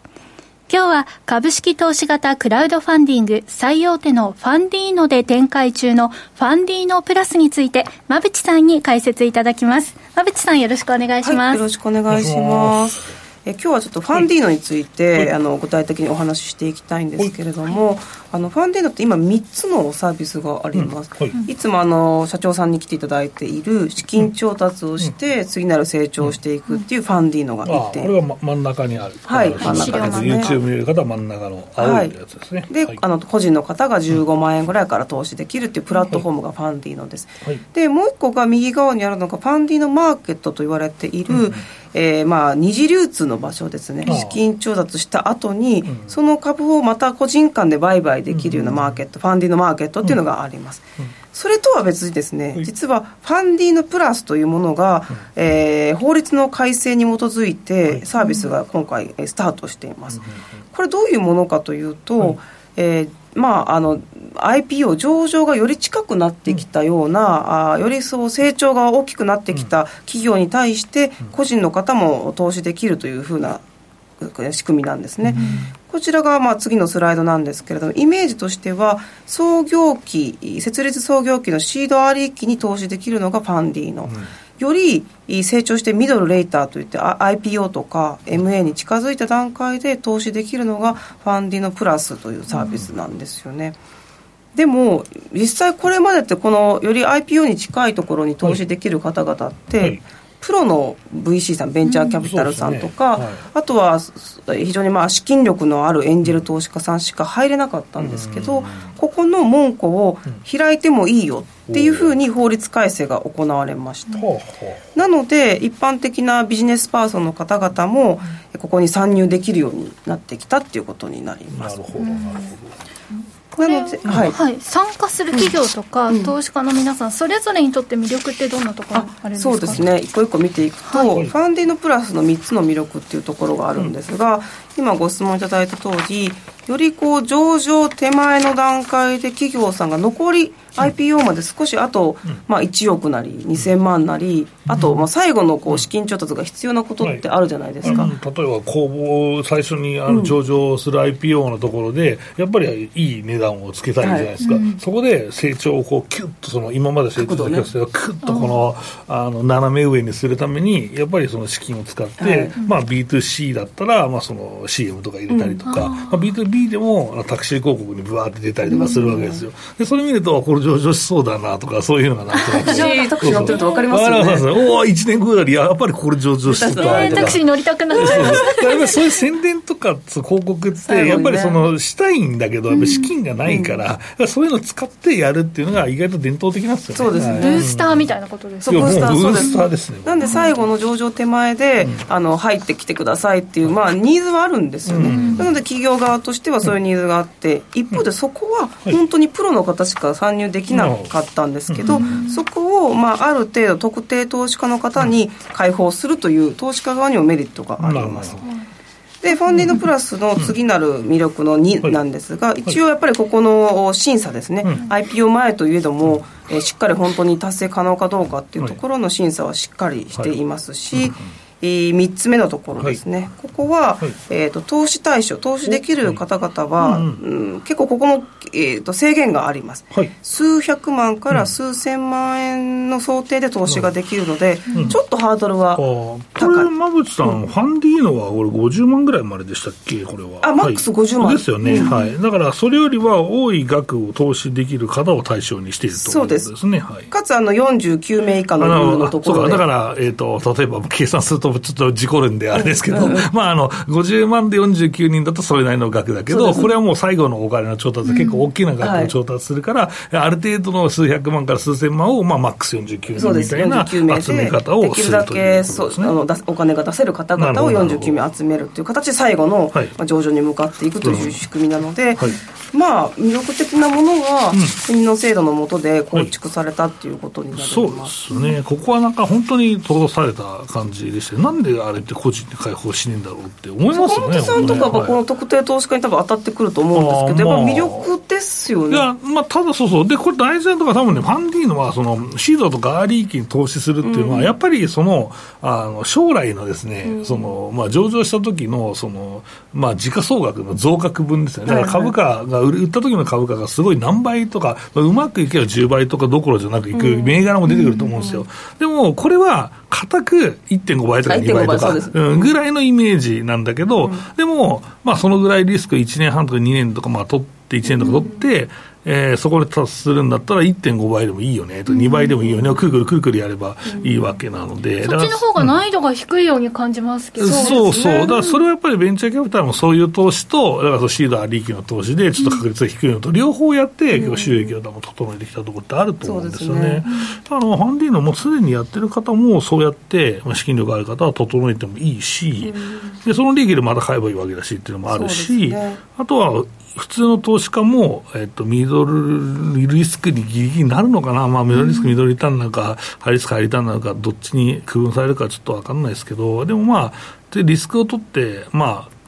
今日は株式投資型クラウドファンディング最大手のファンディーノで展開中のファンディーノプラスについて馬淵さんに解説いただきます。馬淵さんよろしくお願いします、はい、よろしくお願いします。え今日はちょっとファンディーノについて、はい、あの具体的にお話ししていきたいんですけれども、はい、あのファンディーノって今3つのサービスがあります、うん。はい、いつもあの社長さんに来ていただいている資金調達をして、次なる成長をしていくっていうファンディーノがいて、これが真ん中にある。はい。真ん中ですね。YouTube 見る方は真ん中の青いやつですね、で、あの個人の方が15万円ぐらいから投資できるっていうプラットフォームがファンディーノです、でもう一個が右側にあるのがファンディーノマーケットと言われている、うんえー、まあ二次流通の場所ですね。資金調達した後に、うん、その株をまた個人間で売買できるようなマーケット、うん、ファンディのマーケットっていうのがあります、うん、それとは別にですね、実はファンディのプラスというものが、えー、法律の改正に基づいてサービスが今回スタートしています、これどういうものかというと、えーまあ、あの IPO 上場がより近くなってきたような、うん、あよりそう成長が大きくなってきた企業に対して個人の方も投資できるというふうな仕組みなんですね、うん、こちらがまあ次のスライドなんですけれどもイメージとしては創業期設立創業期のシードアリー期に投資できるのがファンディーの、うんより成長してミドルレーターといって IPO とか MA に近づいた段階で投資できるのがファンディのプラスというサービスなんですよね。うんでも実際これまでってこのより IPO に近いところに投資できる方々って、はいはいプロの VC さんベンチャーキャピタルさんとか、うんね。はい、あとは非常にまあ資金力のあるエンジェル投資家さんしか入れなかったんですけど、ここの門戸を開いてもいいよっていうふうに法律改正が行われました、うん、なので一般的なビジネスパーソンの方々もここに参入できるようになってきたっていうことになります。なるほどなるほどなので、はい、はい、参加する企業とか、投資家の皆さんそれぞれにとって魅力ってどんなところあるんですか？そうですね。一個一個見ていくと、はい、ファンディングプラスの3つの魅力っていうところがあるんですが、うん、今ご質問いただいた通りよりこう上場手前の段階で企業さんが残り IPO まで少しあと、まあ、1億なり2000万なりあとまあ最後のこう資金調達が必要なことってあるじゃないですか、はい、例えば公募最初にあの上場する IPO のところで、やっぱりいい値段をつけたいじゃないですか、はい、そこで成長をこうキュッとその今まで成長した企業をクッとこの,、あの斜め上にするためにやっぱりその資金を使って、はい、まあ、B2C だったら、まあ、その CM とか入れたりとか、まあ、B2B でもタクシー広告にぶわって出たりとかするわけですよ。で、それ見ると、これ上場しそうだなとか、そういうのがなんとなく。タクシー乗ってると分かりますよね。おお、1年後より、やっぱりこれ上場してた。えー、タクシー乗りたくなっちゃいます。やっぱりそういう宣伝とか広告って、やっぱりその、したいんだけど、やっぱ資金がないから、そういうのを使ってやるっていうのが意外と伝統的なんですよね。そうですね。ブースターみたいなことですね。ブースター、ブースターですね。なんで最後の上場手前で、あの、入ってきてくださいっていう、まあ、ニーズはあるんですよね。なので企業側としてはそういうニーズがあって、一方でそこは本当にプロの方しか参入できなかったんですけど、そこを、まあ、ある程度特定投資家の方に開放するという投資家側にもメリットがあります。でファンディングプラスの次なる魅力の2なんですが、一応やっぱりここの審査ですね、IPO 前といえども、えしっかり本当に達成可能かどうかっていうところの審査はしっかりしていますし、えー、3つ目のところですね、はい、ここは、はい、えーと、投資対象投資できる方々は、うんうん、結構ここも、えーと、制限があります、はい、数百万から数千万円の想定で投資ができるので、うん、ちょっとハードルは高い。これ馬渕さん、ファンディーノはこれ50万ぐらいまででしたっけ？これは。あマックス50万、ですよね、はい、だからそれよりは多い額を投資できる方を対象にしているということですね。はい、かつあの49名以下のルールのところで。だから、えーと、と例えば計算するとちょっと事故るんであれですけど、まあ、あの、50万で49人だとそれなりの額だけど、これはもう最後のお金の調達、結構大きな額を調達するから、ある程度の数百万から数千万を、まあ、マックス49人みたいな集め方をするということですね。あのお金が出せる方々を49名集めるという形で最後の、まあ、上場に向かっていくという仕組みなので、まあ、魅力的なものが国の制度の下で構築されたっていうことになります、そうですね、ここはなんか本当に閉ざされた感じでして、なんであれって個人で開放しねえんだろうって思いますよね。さんとかはこの特定投資家に多分当たってくると思うんですけど、やっぱ魅力ですよね。いや、まあ、ただそうそう、で、これ大事なとか多分ね、ファンディーノはそのシードとかアーリー期に投資するっていうのは、やっぱりその、あの将来のですね、その、まあ、上場した時の、その、まあ、時価総額の増額分ですよね。だから株価が売った時の株価がすごい何倍とか、うまくいけば10倍とかどころじゃなくいく銘柄も出てくると思うんですよ。でも、これは、固く1.5倍とか2倍とか、うん、ぐらいのイメージなんだけど、うん、でも、まあ、そのぐらいリスク1年半とか2年とか、まあ、取って、1年とか取って、えー、そこで達するんだったら1.5倍でもいいよね。と、2倍でもいいよね、くるくるくるくるやればいいわけなので、そっちの方が難易度が低いように感じますけど、そうそう、だからそれはやっぱりベンチャーキャピタルもそういう投資と、だからそシーダー利益の投資で、ちょっと確率が低いのと、両方やって、結構収益を整えてきたところってあると思うんですよね。あのファンディーノもすでにやってる方も、そうやって、まあ、資金力ある方は整えてもいいし、でその利益でまた買えばいいわけだしっていうのもあるし、あとは普通の投資家も、えっと、ミドルリスクにギリギリなるのかな、まあ、ミドルリスク、ミドルリターンなのか、ハイリスク、ハイリターンなのか、どっちに区分されるかちょっと分かんないですけど、でもまあ、でリスクを取って、まあ、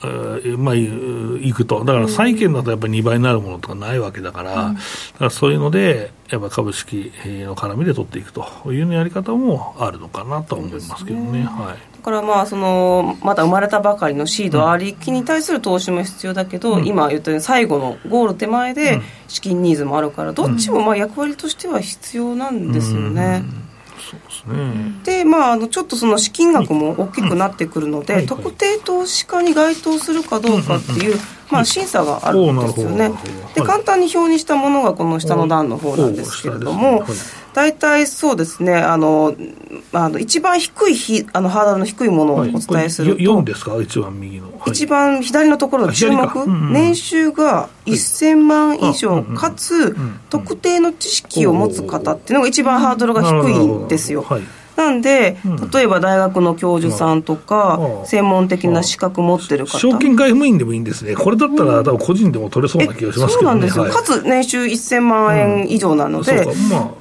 まあ、いくと、だから債券だとやっぱり2倍になるものとかないわけだから、うん、だからそういうので、やっぱ株式の絡みで取っていくというのやり方もあるのかなと思いますけどね。ね。はい、だからまあそのまだ生まれたばかりのシード、ありきに対する投資も必要だけど、うん、今言ったように最後のゴール手前で資金ニーズもあるから、どっちもまあ役割としては必要なんですよね。うんそうですね。で、まあ、あのちょっとその資金額も大きくなってくるので、はいはい特定投資家に該当するかどうかっていう、まあ、審査があるんですよね。で、はい。簡単に表にしたものがこの下の段の方なんですけれどもおー下です。ね、大体そうですね、あの、あの一番低いひあのハードルの低いものをおはい。伝えすると、4ですか？一番右の。はい。一番左のところの注目、うんうん。年収が1000万以上、あうんうんかつ、特定の知識を持つ方っていうのが一番ハードルが低いんですよ。はい。なんで、うん。例えば大学の教授さんとか、うん専門的な資格持ってる方。証券外務員でもいいんですね。これだったら、多分個人でも取れそうな気がしますけどね。そうなんですよ、はい。かつ年収1000万円以上なので、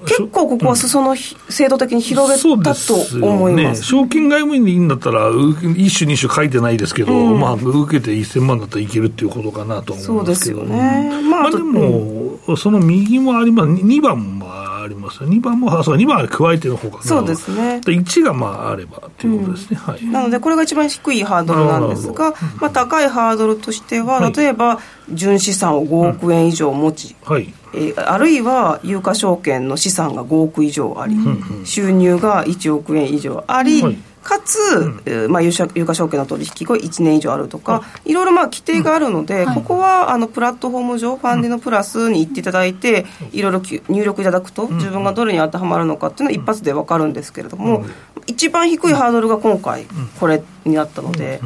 結構ここは裾野ひ制度的に広げたと思います。証券外務員でいいんだったら、う一種、二種書いてないですけど、うん。まあ、受けて1000万だったらいけるっていうことかなと思そうですようんですけどね。まあ、まあ、でも、その右もあります、2番もありますよ、2番も、あそう2番は加えての方かな、そうですね。1がまああればっていうことですね、はい。なので、これが一番低いハードルなんですが、まあ、高いハードルとしては、はい例えば、純資産を5億円以上持ち、はい。えーあるいは有価証券の資産が5億以上あり、収入が1億円以上あり、はいかつ、えーまあ、有価有価証券の取引が1年以上あるとか、いろいろまあ規定があるので、ここはあのプラットフォーム上、ファンディのプラスに行っていただいて、いろいろき入力いただくと、自分がどれに当てはまるのかっていうのは一発で分かるんですけれども、一番低いハードルが今回、これになったので、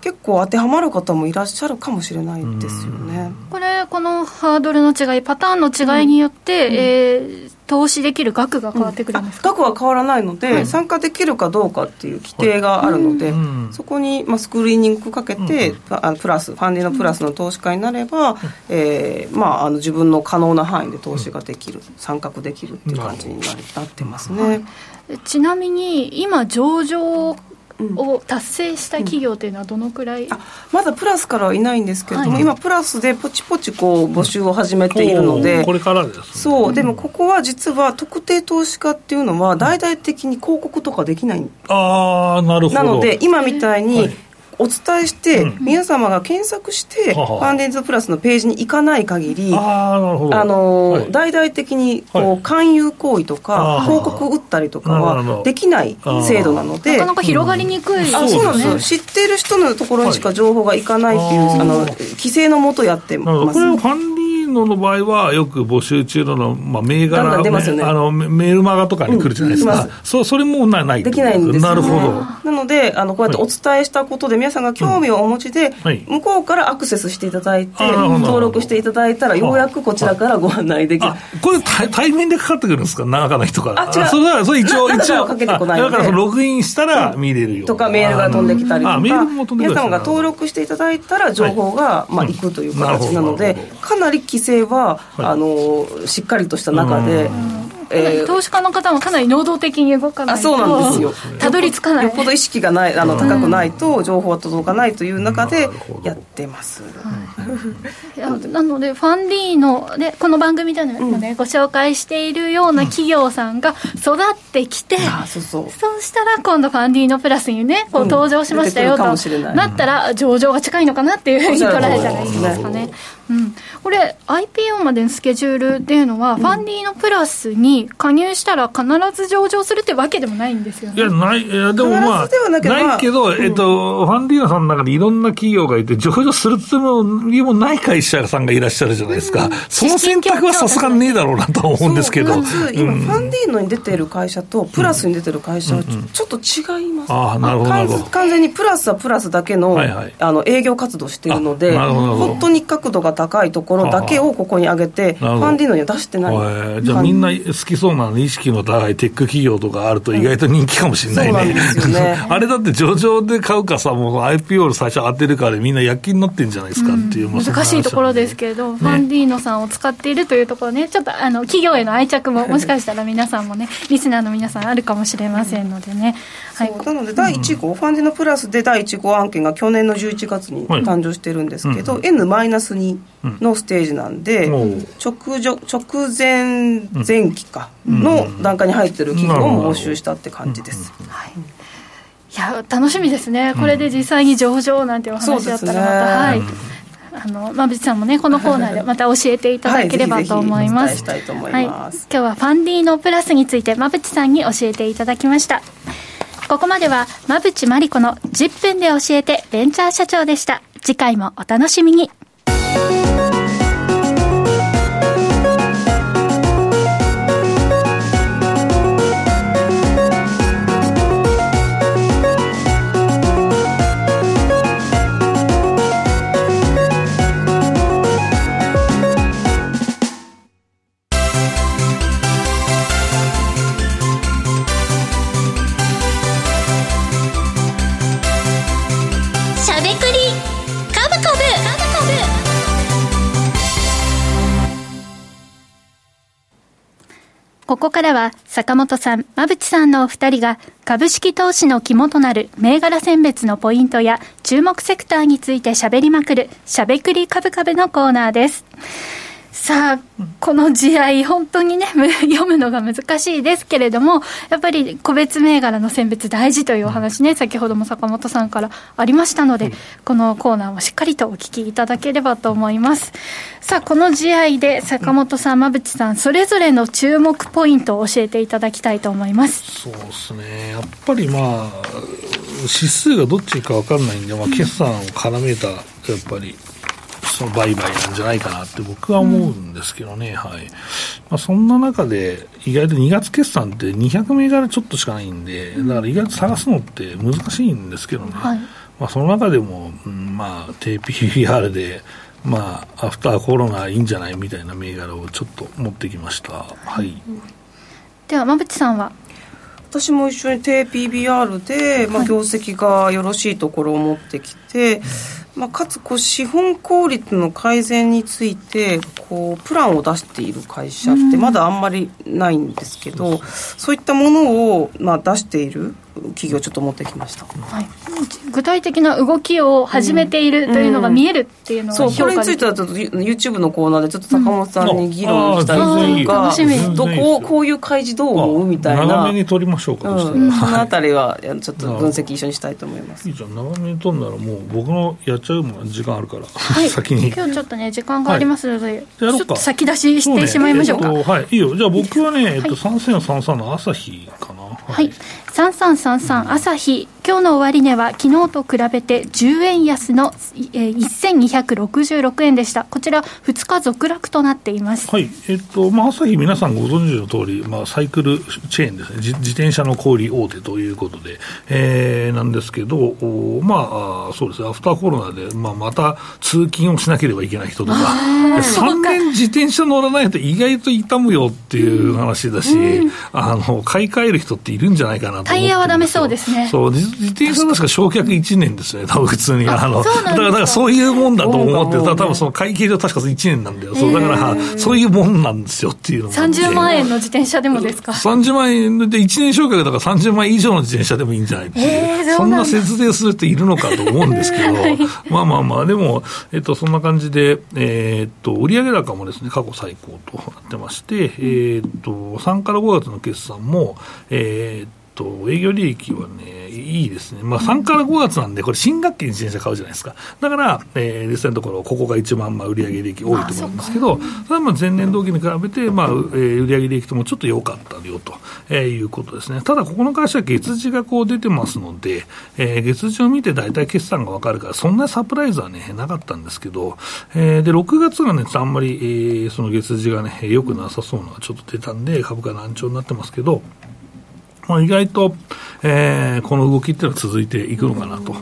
結構当てはまる方もいらっしゃるかもしれないですよね。これこのハードルの違いパターンの違いによって、えー投資できる額が変わってくるんですか、額は変わらないので、参加できるかどうかっていう規定があるので、うんそこに、まあ、スクリーニングかけて、あプラスファンディのプラスの投資家になれば、えーまあ、あの自分の可能な範囲で投資ができる、参画できるっていう感じになってますね。ちなみに今上場を達成した企業というのはどのくらい、あまだプラスからはいないんですけれども、はい。今プラスでポチポチこう募集を始めているので、おーこれからですね、そう。でもここは実は特定投資家っていうのは大々的に広告とかできない。ああ、なるほど。なので今みたいはにいお伝えして、うん。皆様が検索して、ははファンデンズプラスのページに行かない限りあのはい。大々的にこう、はい。勧誘行為とか広告打ったりとかはできない制度なので。なかなか広がりにくい、あそうなんですよ、ね知っている人のところにしか情報がいかないっていう、はいあの規制のもとやってます。これファの場合は、よく募集中の、まあ、銘だんだ柄んね。あのメメールマガとかに来るじゃないですか、うんそうそれもなないできないんですよ、ね、なるほど。なのであのこうやってお伝えしたことで皆さんが興味をお持ちで、はい。向こうからアクセスしていただいて登録していただいたらようやくこちらからご案内できる。あこれ対、対面でかかってくるんですか、中の人から。あ違う。それは、それ一応、一応、中かけてこないだからそのログインしたら見れるよ。とかメールが飛んできたりとかあメールも飛んが登録していただいたら情報が、まあ、うん行くという形なのでかなり規制は、はい。あのしっかりとした中で、えー投資家の方もかなり能動的に動かないと。あそうなんですよ。たどり着かない。よっぽど意識がないあの高くないと情報は届かないという中でやってます、い。やなので、ファンディーノで、この番組でもね、ご紹介しているような企業さんが育ってきて、あそうそう。そうしたら今度ファンディーノプラスにね、こううん。登場しましたよとなったら上場が近いのかなっていうふうに捉えたらいいんですかね。うん、これ IPO までのスケジュールっていうのは、ファンディーノプラスに加入したら必ず上場するってわけでもないんですよね。いや、ない、いや、でもまあ、なければないけど、えっと、ファンディーナさんの中にいろんな企業がいて、上場するつもりもない会社さんがいらっしゃるじゃないですか。その選択はさすがにねえだろうなとは思うんですけど。そうかつ今、ファンディーノに出てる会社とプラスに出てる会社はちょ,、ちょっと違います。ああなるほどなるほど。完完全にプラスはプラスだけの,、はいはい。あの営業活動しているので本当に角度が高いところだけをここに上げてファンディーノには出してないえ。ーじゃあみんな好きそうな意識の高いテック企業とかあると意外と人気かもしれないね。あれだって上場で買うかさ、もう IPO 最初当てるからでみんな躍起になってんじゃないですかっていう、まあそんな難しいところですけれど、ファンディーノさんを使っているというところね、ちょっとあの企業への愛着も、もしかしたら皆さんもね、リスナーの皆さん、あるかもしれませんのでね、はい、なので第1号、ファンディーノプラスで第1号案件が去年の11月にはい。誕生してるんですけど、うん N-2 のステージなんで、おう。直直直前前期かの段階に入ってる企業を募集したって感じです。い。や楽しみですね、これで実際に上場なんてお話だったらまた、ね。はい、あの馬淵さんもねこのコーナーでまた教えていただければと思います、はい、今日はファンディーノプラスについて馬淵さんに教えていただきましたここまでは馬淵真理子の10分で教えてベンチャー社長でした。次回もお楽しみに。からは坂本さん、馬淵さんのお二人が株式投資の肝となる銘柄選別のポイントや注目セクターについて喋りまくるしゃべくり株株のコーナーです。さあ、この試合、本当にね、読むのが難しいですけれども、やっぱり個別銘柄の選別大事というお話ね、先ほども坂本さんからありましたので、このコーナーもしっかりとお聞きいただければと思います。さあ、この試合で坂本さん、馬淵さん、それぞれの注目ポイントを教えていただきたいと思います。そうですね。やっぱりまあ、指数がどっちか分かんないんで、まあ、決算を絡めた、やっぱり、その売買なんじゃないかなって僕は思うんですけどね、うん、はい。まあ、そんな中で、意外と2月決算って200銘柄ちょっとしかないんで、だから意外と探すのって難しいんですけどね、はい、まあ、その中でも、うん、まあ、低 PBR で、まあ、アフターコロナいいんじゃないみたいな銘柄をちょっと持ってきました。はい、では馬淵さんは？私も一緒に低 PBR で、まあ、業績がよろしいところを持ってきて、まあ、かつこう資本効率の改善についてこうプランを出している会社ってまだあんまりないんですけど、そういったものをまあ出している企業ちょっと持ってきました、はい、具体的な動きを始めているというのが見えるっていうのが、うん。うん、そうこれについてはちょっと YouTube のコーナーでちょっと坂本さんに議論したりとか、うん、どここういう開示どう思うみたいな。長めに取りましょうか、うん、そのあたりはちょっと分析一緒にしたいと思います。いいじゃん。長めに取るならもう僕のやっちゃうもん時間あるから、はい、先に。今日ちょっとね時間がありますので、はい、ちょっと先出ししてしまいましょうか、ね。えっと、はい。いいよ。じゃあ僕はね、えっと、3333の朝日かなはい、3333朝日今日の終値は昨日と比べて10円安の、えー、1266円でした。こちら2日続落となっています。はい。えっと、まあ、朝日皆さんご存知の通り、まあ、サイクルチェーンですね。自転車の小売大手ということで、えー、なんですけど、おまあ、そうですね、アフターコロナで、まあ、また通勤をしなければいけない人とか、3年自転車乗らないと意外と痛むよっていう話だし、うん、あの、買い替える人っているんじゃないかなとタイヤはダメそうですね。そう、自転車のしか？焼却1年ですね、多分普通に。あの、だから、だからそういうもんだと思って、多分その会計上確か1年なんだよ。そう、だから、そういうもんなんですよっていうの30万円の自転車でもですか ?30 万円で1年焼却だから30万円以上の自転車でもいいんじゃないっていう。そんな節税する人いるのかと思うんですけど、まあまあまあ、でも、えっと、そんな感じで、えっと、売上高もですね、過去最高となってまして、えっと、3から5月の決算も、えっと、と、営業利益はね、いいですね。まあ、3から5月なんで、これ新学期に自転車買うじゃないですか。だから、えー、実際のところ、ここが一番、まあ、売上利益多いと思うんですけど、それはまあ前年同期に比べて、まあ、えー、売上利益ともちょっと良かったよと、えー、いうことですね。ただ、ここの会社は月次がこう出てますので、えー、月次を見て大体決算がわかるから、そんなサプライズはね、なかったんですけど、えー、で、6月がね、あんまり、えー、その月次がね、良くなさそうなちょっと出たんで、株価難聴になってますけど、まあ、意外と、えー、この動きっていうのは続いていくのかなと、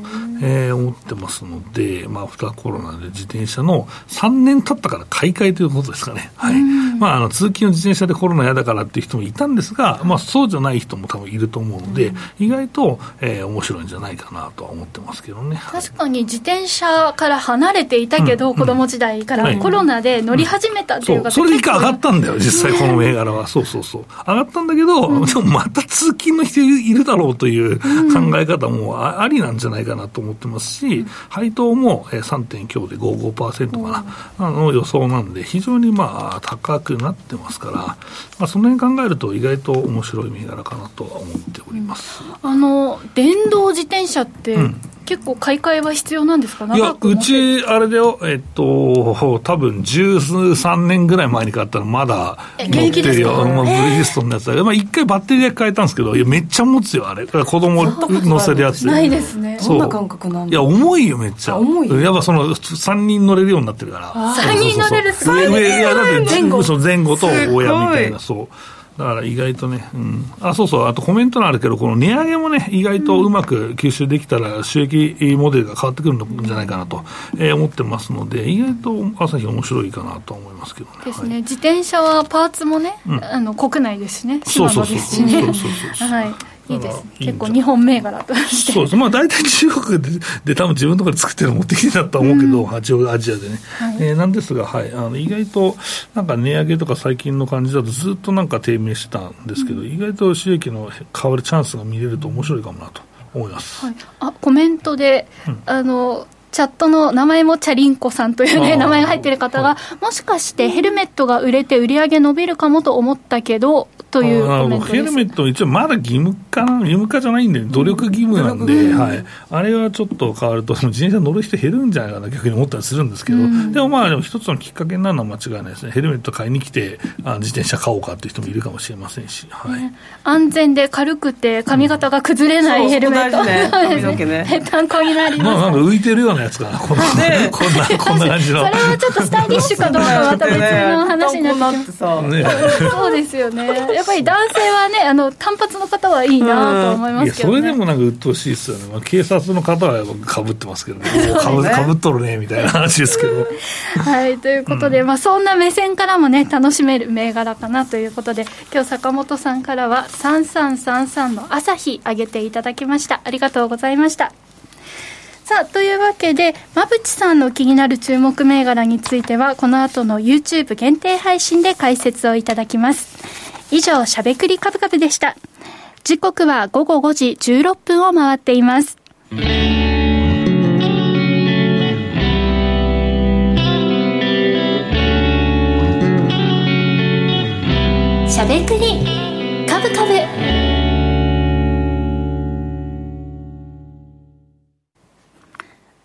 えー、思ってますので、まあ、アフターコロナで自転車の3年経ったから買い替えということですかね。はい。まあ、あの、通勤の自転車でコロナ嫌だからっていう人もいたんですが、まあ、そうじゃない人も多分いると思うので、意外と、えー、面白いんじゃないかなとは思ってますけどね。確かに自転車から離れていたけど、うん、子供時代からコロナで乗り始めたっていう方、うん、それ以下上がったんだよ、実際この銘柄は。そうそうそう。上がったんだけど、でもまた通勤の人いるだろうという考え方もありなんじゃないかなと思ってますし、配当も 3. 強で55%かな、の予想なんで、非常にまあ高くなってますから、まあ、その辺考えると、意外と面白い銘柄かなとは思っております。あの電動自転車って、結構買い替えは必要なんですか？いやうちあれだよ。えっと多分十三年ぐらい前に買ったらまだ持ってるよ。まあ、ブリヂストンのやつだまあ一回バッテリーで変えたんですけどいやめっちゃ持つよあれ。子供乗せるやつないですね。そんな感覚なんいや重いよめっちゃ。重い？やっぱその三人乗れるようになってるから。3人乗れるすごいいやだって前後。前後と親みたいなそうだから意外とね、うん、あそうそう、あとコメントのあるけど、この値上げもね、意外とうまく吸収できたら、収益モデルが変わってくるんじゃないかなと、えー、思ってますので、意外と朝日面白いかなと思いますけどね。ですね、はい、自転車はパーツもね、うん、あの国内ですしね、そうそうそうそうそうそう。はいいいです。結構日本銘柄として。そうです。まあ大体中国でで多分自分のところで作ってるの持ってきてたと思うけど、うん、アジアでね、はい、えー、なんですが、はい、あの意外となんか値上げとか最近の感じだとずっとなんか低迷してたんですけど、うん、意外と収益の変わるチャンスが見れると面白いかもなと思います、はい、あコメントで、うん、あのチャットの名前もチャリンコさんというね、名前が入ってる方が、はい、もしかしてヘルメットが売れて売り上げ伸びるかもと思ったけど、というコメントヘルメット、一応まだ義務化義務化じゃないんで、努力義務なんで、うん、はい、あれはちょっと変わると、自転車乗る人減るんじゃないかな、逆に思ったりするんですけど、うん、でもまあ、でも一つのきっかけになるのは間違いないですね、ヘルメット買いに来て、あ自転車買おうかっていう人もいるかもしれませんし、はい、安全で軽くて、髪型が崩れないヘルメット、ね、髪の毛ね、参考になります、まあ、なんか浮いてるようなやつかな、こんな、ね、こんなこんな感じの。それはちょっとスタイリッシュかどうかはまた別の話になってきます。ね、そうですよね。やっぱり男性はね、あの単発の方はいいなと思いますけど、ね、それでもなんか鬱陶しいですよね、まあ、警察の方はかぶってますけどね、かぶかぶっとるねみたいな話ですけど。はいということで、うん、まあ、そんな目線からもね、楽しめる銘柄かなということで、今日坂本さんからは、3333の朝日上げていただきました。ありがとうございました。さあ、というわけで、馬淵さんの気になる注目銘柄については、この後の YouTube 限定配信で解説をいただきます。以上、しゃべくりカブカブでした。時刻は午後5時16分を回っています。しゃべくりカブカブ。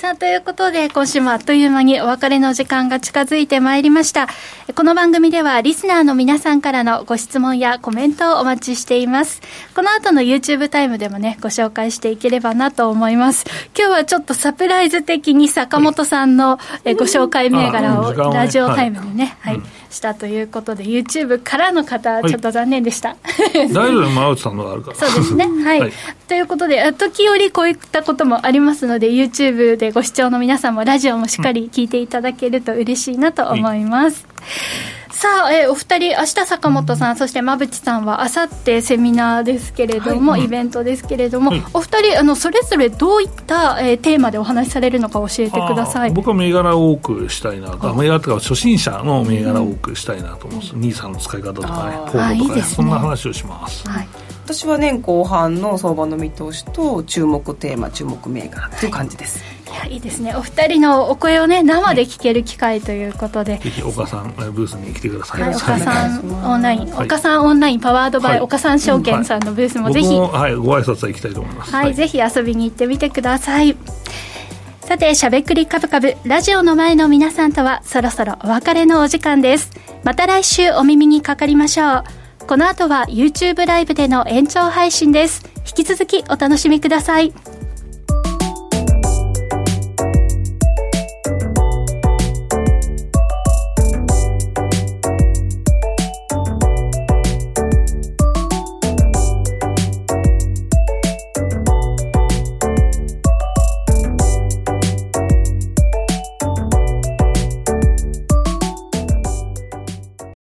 さあ、ということで、今週もあっという間にお別れの時間が近づいてまいりました。この番組では、リスナーの皆さんからのご質問やコメントをお待ちしています。この後の YouTube タイムでもね、ご紹介していければなと思います。今日はちょっとサプライズ的に坂本さんのご紹介銘柄をラジオタイムにね、はい、したということで、YouTube からの方、ちょっと残念でした。大丈夫、真内さんのがあるから。そうですね。はい。ということで、時折こういったこともありますので、YouTube でご視聴の皆さんもラジオもしっかり聞いていただけると嬉しいなと思います。さあ、えー、お二人、明日坂本さん、そして馬淵さんは、あさってセミナーですけれども、はい、イベントですけれども、はい、お二人、あの、それぞれどういった、えー、テーマでお話しされるのか教えてください。僕は銘柄を多くしたいなと、銘柄とか初心者の銘柄を多くしたいなと思うんです。ニーサの使い方とかね、コードとかね、そんな話をします。はい私は年後半の相場の見通しと注目テーマ注目銘柄という感じです、いやいいですね。お二人のお声をね生で聞ける機会ということで、ぜひ岡さんブースに来てください、はい、岡さんオンライン、はい、岡さんオンラインパワードバイ、はい、岡さん証券さんのブースもぜひ、はい、ご挨拶は行きたいと思います、はい、ぜひ遊びに行ってみてください。さて、しゃべくりカブカブ、ラジオの前の皆さんとはそろそろお別れのお時間です。また来週お耳にかかりましょう。この後は YouTube ライブでの延長配信です。引き続きお楽しみください。